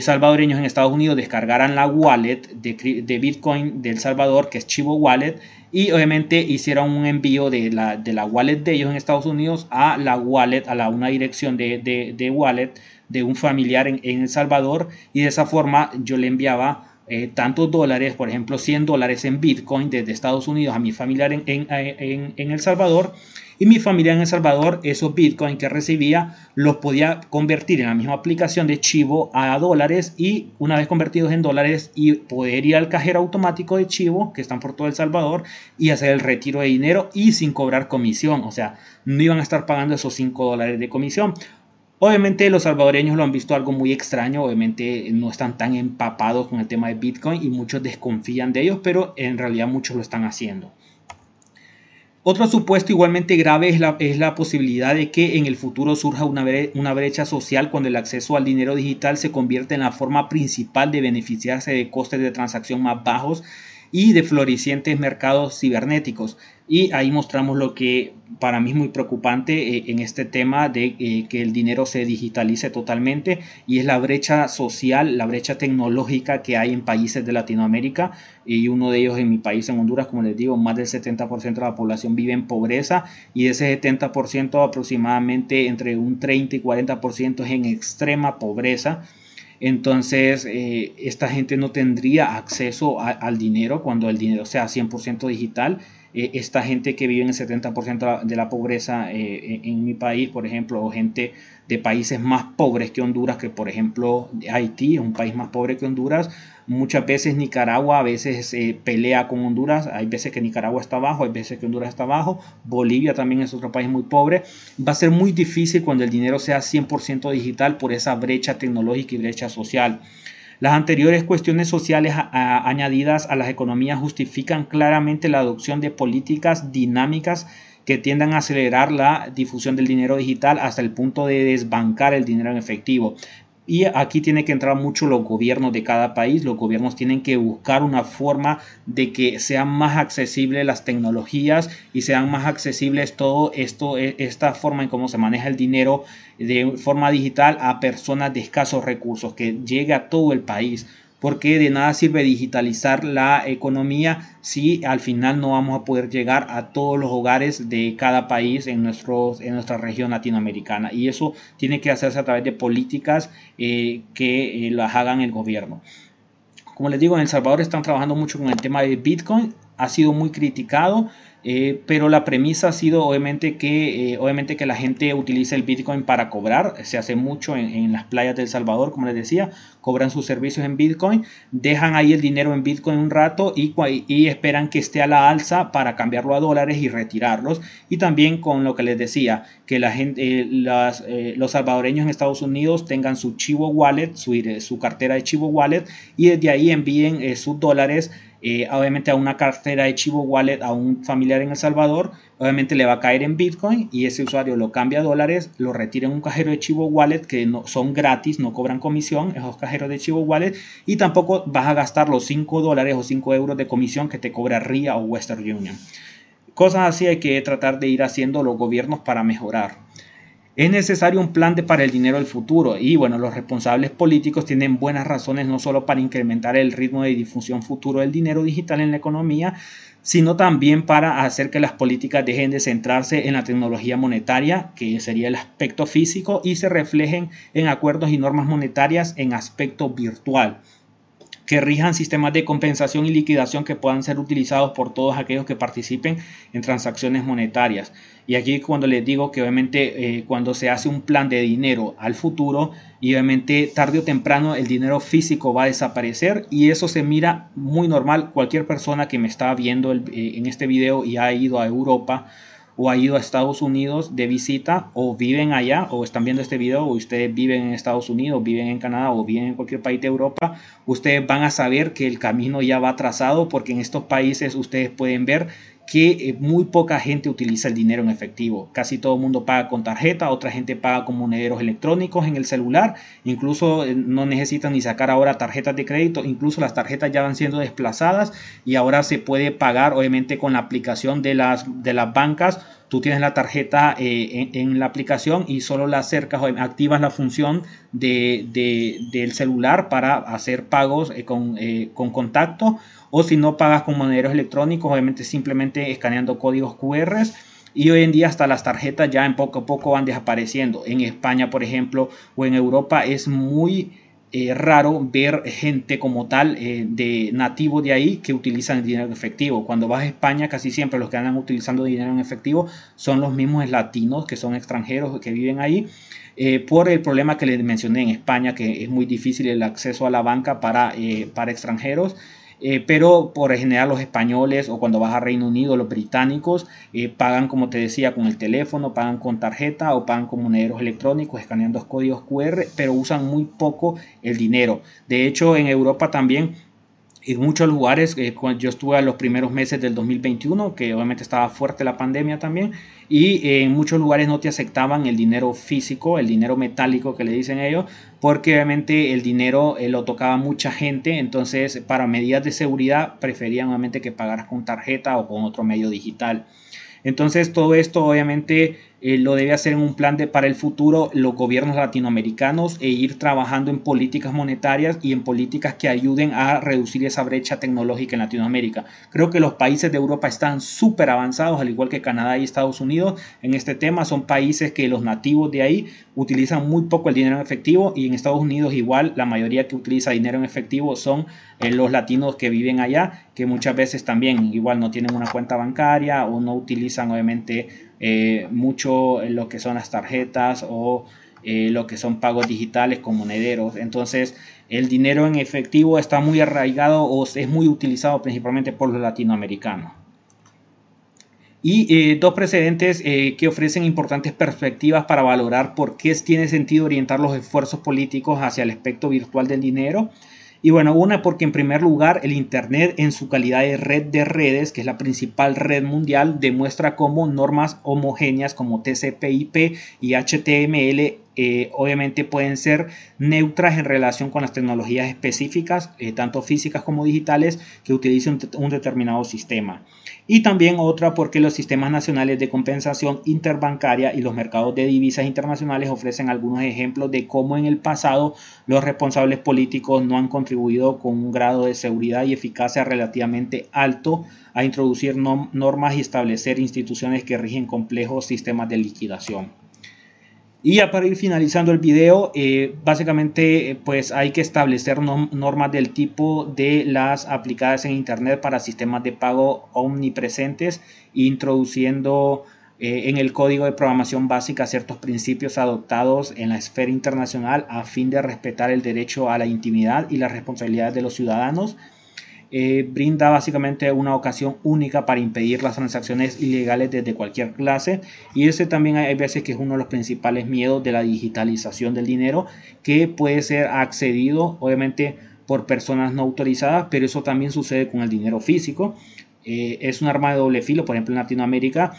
salvadoreños en Estados Unidos descargaran la wallet de, Bitcoin de El Salvador, que es Chivo Wallet, y obviamente hicieran un envío de la, de la wallet de ellos en Estados Unidos a la wallet, a la, una dirección de, de wallet de un familiar en El Salvador, y de esa forma yo le enviaba eh, tantos dólares, por ejemplo 100 dólares en Bitcoin desde Estados Unidos a mi familiar en, El Salvador y mi familia en El Salvador esos Bitcoin que recibía los podía convertir en la misma aplicación de Chivo a dólares y una vez convertidos en dólares y poder ir al cajero automático de Chivo que están por todo El Salvador y hacer el retiro de dinero y sin cobrar comisión, o sea, no iban a estar pagando esos 5 dólares de comisión. Obviamente los salvadoreños lo han visto algo muy extraño, obviamente no están tan empapados con el tema de Bitcoin y muchos desconfían de ellos, pero en realidad muchos lo están haciendo. Otro supuesto igualmente grave es la, es la posibilidad de que en el futuro surja una, una brecha social cuando el acceso al dinero digital se convierte en la forma principal de beneficiarse de costes de transacción más bajos y de florecientes mercados cibernéticos. Y ahí mostramos lo que para mí es muy preocupante eh, en este tema de eh, que el dinero se digitalice totalmente y es la brecha social, la brecha tecnológica que hay en países de Latinoamérica y uno de ellos en mi país, en Honduras, como les digo, más del 70% de la población vive en pobreza y de ese 70% aproximadamente entre un 30 y 40% es en extrema pobreza. Entonces, eh, esta gente no tendría acceso al dinero cuando el dinero sea 100% digital. Eh, esta gente que vive en el 70% de la pobreza eh, en, mi país, por ejemplo, o gente de países más pobres que Honduras, que por ejemplo Haití un país más pobre que Honduras, muchas veces Nicaragua a veces se pelea con Honduras, hay veces que Nicaragua está abajo, hay veces que Honduras está abajo, Bolivia también es otro país muy pobre, va a ser muy difícil cuando el dinero sea 100% digital por esa brecha tecnológica y brecha social. Las anteriores cuestiones sociales añadidas a las economías justifican claramente la adopción de políticas dinámicas que tiendan a acelerar la difusión del dinero digital hasta el punto de desbancar el dinero en efectivo. Y aquí tiene que entrar mucho los gobiernos de cada país. Los gobiernos tienen que buscar una forma de que sean más accesibles las tecnologías y sean más accesibles todo esto, e, esta forma en cómo se maneja el dinero de forma digital a personas de escasos recursos, que llegue a todo el país porque de nada sirve digitalizar la economía si al final no vamos a poder llegar a todos los hogares de cada país en, nuestros, en nuestra región latinoamericana. Y eso tiene que hacerse a través de políticas eh, que eh, las hagan el gobierno. Como les digo, en El Salvador están trabajando mucho con el tema de Bitcoin. Ha sido muy criticado. Eh, pero la premisa ha sido obviamente que, eh, obviamente que la gente utiliza el Bitcoin para cobrar. Se hace mucho en, las playas del Salvador, como les decía, cobran sus servicios en Bitcoin, dejan ahí el dinero en Bitcoin un rato y, y esperan que esté a la alza para cambiarlo a dólares y retirarlos. Y también con lo que les decía, que la gente, eh, los salvadoreños en Estados Unidos tengan su Chivo Wallet, su, su cartera de Chivo Wallet y desde ahí envíen sus dólares eh, obviamente a una cartera de Chivo Wallet a un familiar en El Salvador, obviamente le va a caer en Bitcoin y ese usuario lo cambia a dólares, lo retira en un cajero de Chivo Wallet que no, son gratis, no cobran comisión, esos cajeros de Chivo Wallet y tampoco vas a gastar los 5 dólares o 5 euros de comisión que te cobra RIA o Western Union. Cosas así hay que tratar de ir haciendo los gobiernos para mejorar. Es necesario un plan de para el dinero del futuro. Y bueno, los responsables políticos tienen buenas razones no solo para incrementar el ritmo de difusión futuro del dinero digital en la economía, sino también para hacer que las políticas dejen de centrarse en la tecnología monetaria, que sería el aspecto físico, y se reflejen en acuerdos y normas monetarias en aspecto virtual que rijan sistemas de compensación y liquidación que puedan ser utilizados por todos aquellos que participen en transacciones monetarias. Y aquí cuando les digo que obviamente eh, cuando se hace un plan de dinero al futuro y obviamente tarde o temprano el dinero físico va a desaparecer y eso se mira muy normal. Cualquier persona que me está viendo eh, en este video y ha ido a Europa o ha ido a Estados Unidos de visita o viven allá o están viendo este video o ustedes viven en Estados Unidos, viven en Canadá o viven en cualquier país de Europa, ustedes van a saber que el camino ya va trazado porque en estos países ustedes pueden ver que eh, muy poca gente utiliza el dinero en efectivo. Casi todo el mundo paga con tarjeta, otra gente paga con monederos electrónicos en el celular, incluso eh, no necesitan ni sacar ahora tarjetas de crédito, incluso las tarjetas ya van siendo desplazadas y ahora se puede pagar obviamente con la aplicación de las, de las bancas. Tú tienes la tarjeta eh, en, la aplicación y solo la acercas o activas la función de, del celular para hacer pagos con, con contacto o si no pagas con monederos electrónicos, obviamente simplemente escaneando códigos QR y hoy en día hasta las tarjetas ya en poco a poco van desapareciendo. En España, por ejemplo, o en Europa es muy eh, raro ver gente como tal eh, de nativos de ahí que utilizan dinero en efectivo. Cuando vas a España, casi siempre los que andan utilizando dinero en efectivo son los mismos latinos que son extranjeros que viven ahí. Eh, por el problema que les mencioné en España, que es muy difícil el acceso a la banca para, para extranjeros. Eh, pero por general los españoles o cuando vas a Reino Unido los británicos eh, pagan como te decía con el teléfono, pagan con tarjeta o pagan con monederos electrónicos escaneando códigos QR, pero usan muy poco el dinero. De hecho en Europa también en muchos lugares, eh, yo estuve en los primeros meses del 2021, que obviamente estaba fuerte la pandemia también, y eh, en muchos lugares no te aceptaban el dinero físico, el dinero metálico que le dicen ellos, porque obviamente el dinero eh, lo tocaba mucha gente, entonces para medidas de seguridad preferían obviamente que pagaras con tarjeta o con otro medio digital. Entonces todo esto obviamente eh, lo debe hacer en un plan de, para el futuro los gobiernos latinoamericanos e ir trabajando en políticas monetarias y en políticas que ayuden a reducir esa brecha tecnológica en Latinoamérica. Creo que los países de Europa están súper avanzados, al igual que Canadá y Estados Unidos, en este tema. Son países que los nativos de ahí utilizan muy poco el dinero en efectivo y en Estados Unidos igual la mayoría que utiliza dinero en efectivo son eh, los latinos que viven allá, que muchas veces también igual no tienen una cuenta bancaria o no utilizan obviamente eh, mucho lo que son las tarjetas o eh, lo que son pagos digitales con monederos. Entonces, el dinero en efectivo está muy arraigado o es muy utilizado principalmente por los latinoamericanos. Y eh, dos precedentes que ofrecen importantes perspectivas para valorar por qué tiene sentido orientar los esfuerzos políticos hacia el aspecto virtual del dinero y bueno, una porque en primer lugar el Internet en su calidad de red de redes, que es la principal red mundial, demuestra cómo normas homogéneas como TCP/IP y HTML eh, obviamente pueden ser neutras en relación con las tecnologías específicas, eh, tanto físicas como digitales, que utilicen un, determinado sistema. Y también otra porque los sistemas nacionales de compensación interbancaria y los mercados de divisas internacionales ofrecen algunos ejemplos de cómo en el pasado los responsables políticos no han contribuido con un grado de seguridad y eficacia relativamente alto a introducir normas y establecer instituciones que rigen complejos sistemas de liquidación. Y ya para ir finalizando el video, eh, básicamente eh, pues hay que establecer normas del tipo de las aplicadas en Internet para sistemas de pago omnipresentes, introduciendo eh, en el código de programación básica ciertos principios adoptados en la esfera internacional a fin de respetar el derecho a la intimidad y las responsabilidades de los ciudadanos eh, brinda básicamente una ocasión única para impedir las transacciones ilegales desde cualquier clase. Y ese también hay veces que es uno de los principales miedos de la digitalización del dinero que puede ser accedido obviamente por personas no autorizadas pero eso también sucede con el dinero físico. Eh, es un arma de doble filo por ejemplo en Latinoamérica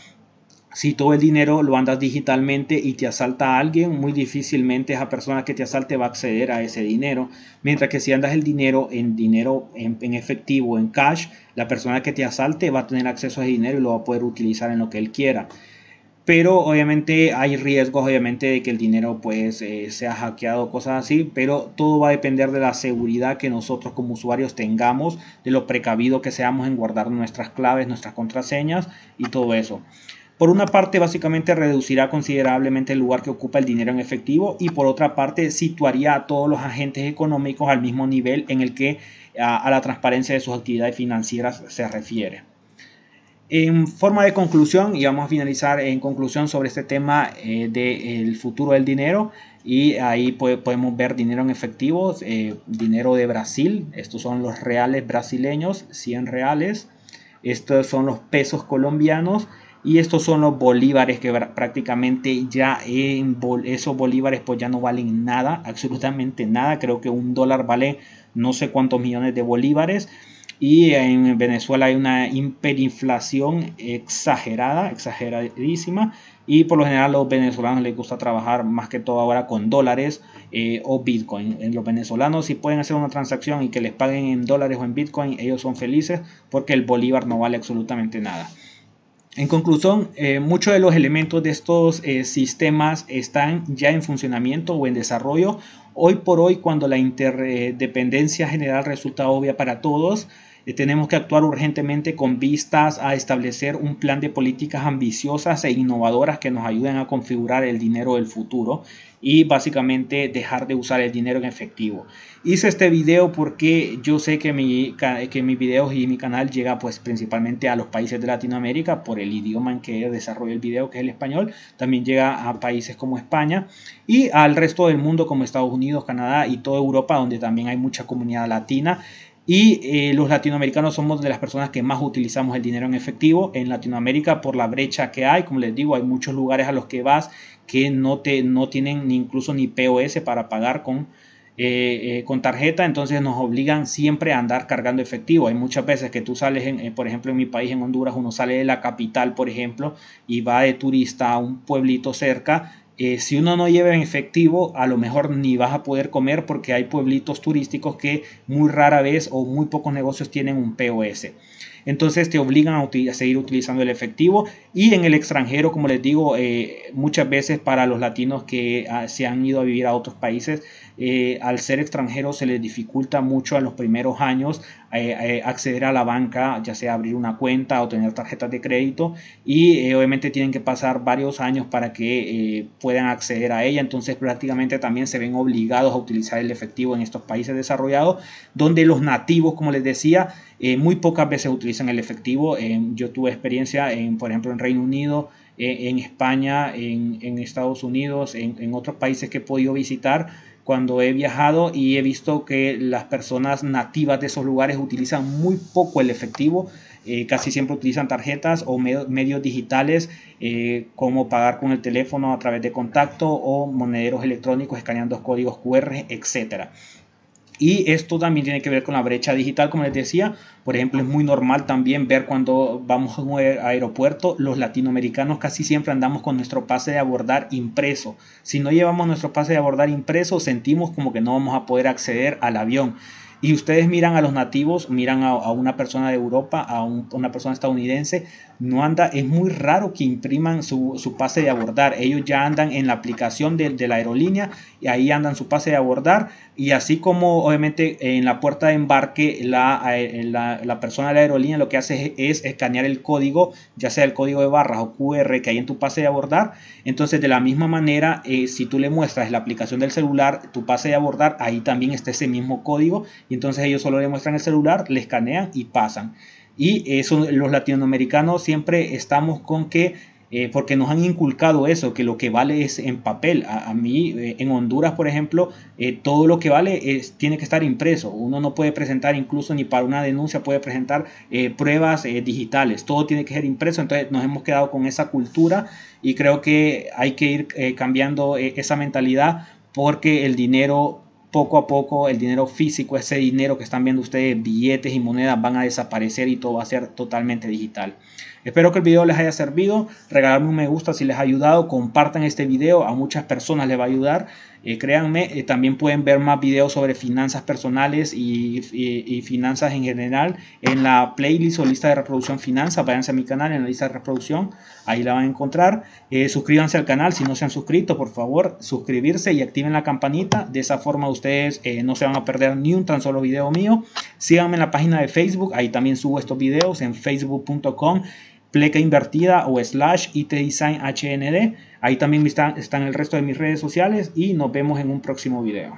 si todo el dinero lo andas digitalmente y te asalta alguien, muy difícilmente esa persona que te asalte va a acceder a ese dinero. Mientras que si andas el dinero en dinero en, efectivo, en cash, la persona que te asalte va a tener acceso a ese dinero y lo va a poder utilizar en lo que él quiera. Pero obviamente hay riesgos, obviamente, de que el dinero pues eh, sea hackeado, cosas así. Pero todo va a depender de la seguridad que nosotros como usuarios tengamos, de lo precavido que seamos en guardar nuestras claves, nuestras contraseñas y todo eso. Por una parte, básicamente reducirá considerablemente el lugar que ocupa el dinero en efectivo y por otra parte, situaría a todos los agentes económicos al mismo nivel en el que a, la transparencia de sus actividades financieras se refiere. En forma de conclusión, y vamos a finalizar en conclusión sobre este tema eh, del futuro del dinero, y ahí podemos ver dinero en efectivo, eh, dinero de Brasil, estos son los reales brasileños, 100 reales, estos son los pesos colombianos, y estos son los bolívares que prácticamente ya en esos bolívares pues ya no valen nada, absolutamente nada. Creo que un dólar vale no sé cuántos millones de bolívares. Y en Venezuela hay una hiperinflación exagerada, exageradísima. Y por lo general a los venezolanos les gusta trabajar más que todo ahora con dólares eh, o Bitcoin. En los venezolanos si pueden hacer una transacción y que les paguen en dólares o en Bitcoin, ellos son felices porque el bolívar no vale absolutamente nada. En conclusión, eh, muchos de los elementos de estos eh, sistemas están ya en funcionamiento o en desarrollo. Hoy por hoy, cuando la interdependencia general resulta obvia para todos, tenemos que actuar urgentemente con vistas a establecer un plan de políticas ambiciosas e innovadoras que nos ayuden a configurar el dinero del futuro y básicamente dejar de usar el dinero en efectivo. Hice este video porque yo sé que, mi, que mis videos y mi canal llega pues principalmente a los países de Latinoamérica por el idioma en que desarrollo el video que es el español. También llega a países como España y al resto del mundo como Estados Unidos, Canadá y toda Europa donde también hay mucha comunidad latina y eh, los latinoamericanos somos de las personas que más utilizamos el dinero en efectivo en Latinoamérica por la brecha que hay. Como les digo, hay muchos lugares a los que vas que no, te, no tienen ni incluso ni POS para pagar con, eh, eh, con tarjeta, entonces nos obligan siempre a andar cargando efectivo. Hay muchas veces que tú sales, en, por ejemplo, en mi país, en Honduras, uno sale de la capital, por ejemplo, y va de turista a un pueblito cerca eh, si uno no lleva en efectivo, a lo mejor ni vas a poder comer porque hay pueblitos turísticos que muy rara vez o muy pocos negocios tienen un POS. Entonces te obligan a, seguir utilizando el efectivo y en el extranjero, como les digo, eh, muchas veces para los latinos que ah, se han ido a vivir a otros países, eh, al ser extranjeros se les dificulta mucho en los primeros años eh, eh, acceder a la banca, ya sea abrir una cuenta o tener tarjetas de crédito y obviamente tienen que pasar varios años para que puedan acceder a ella, entonces prácticamente también se ven obligados a utilizar el efectivo en estos países desarrollados, donde los nativos, como les decía, muy pocas veces utilizan el efectivo. yo tuve experiencia, en, por ejemplo, en Reino Unido, en España, en, Estados Unidos, en, en, otros países que he podido visitar, cuando he viajado y he visto que las personas nativas de esos lugares utilizan muy poco el efectivo, eh, casi siempre utilizan tarjetas o medios digitales eh, como pagar con el teléfono a través de contacto o monederos electrónicos escaneando códigos QR, etcétera. Y esto también tiene que ver con la brecha digital, como les decía. Por ejemplo, es muy normal también ver cuando vamos a un aeropuerto, los latinoamericanos casi siempre andamos con nuestro pase de abordar impreso. Si no llevamos nuestro pase de abordar impreso, sentimos como que no vamos a poder acceder al avión. Y ustedes miran a los nativos, miran a, una persona de Europa, a una persona estadounidense, no anda, es muy raro que impriman su, pase de abordar. Ellos ya andan en la aplicación de, la aerolínea y ahí andan su pase de abordar. Y así como obviamente en la puerta de embarque la, la, persona de la aerolínea lo que hace es, escanear el código, ya sea el código de barras o QR que hay en tu pase de abordar. Entonces de la misma manera, eh, si tú le muestras la aplicación del celular, tu pase de abordar, ahí también está ese mismo código. Y entonces ellos solo le muestran el celular, le escanean y pasan. Y los latinoamericanos siempre estamos con que, eh, porque nos han inculcado eso, que lo que vale es en papel. A, mí, eh, en Honduras, por ejemplo, eh, todo lo que vale tiene que estar impreso. Uno no puede presentar, incluso ni para una denuncia, puede presentar pruebas digitales. Todo tiene que ser impreso. Entonces nos hemos quedado con esa cultura y creo que hay que ir cambiando esa mentalidad porque el dinero poco a poco el dinero físico, ese dinero que están viendo ustedes, billetes y monedas van a desaparecer y todo va a ser totalmente digital. Espero que el video les haya servido. Regalarme un me gusta si les ha ayudado. Compartan este video. A muchas personas les va a ayudar. Eh, créanme, eh, también pueden ver más videos sobre finanzas personales y, finanzas en general en la playlist o lista de reproducción finanzas. Váyanse a mi canal en la lista de reproducción. Ahí la van a encontrar. Eh, suscríbanse al canal si no se han suscrito. Por favor, suscribirse y activen la campanita. De esa forma ustedes no se van a perder ni un tan solo video mío. Síganme en la página de Facebook. Ahí también subo estos videos en facebook.com pleca invertida o slash itdesign hnd. Ahí también están, el resto de mis redes sociales y nos vemos en un próximo video.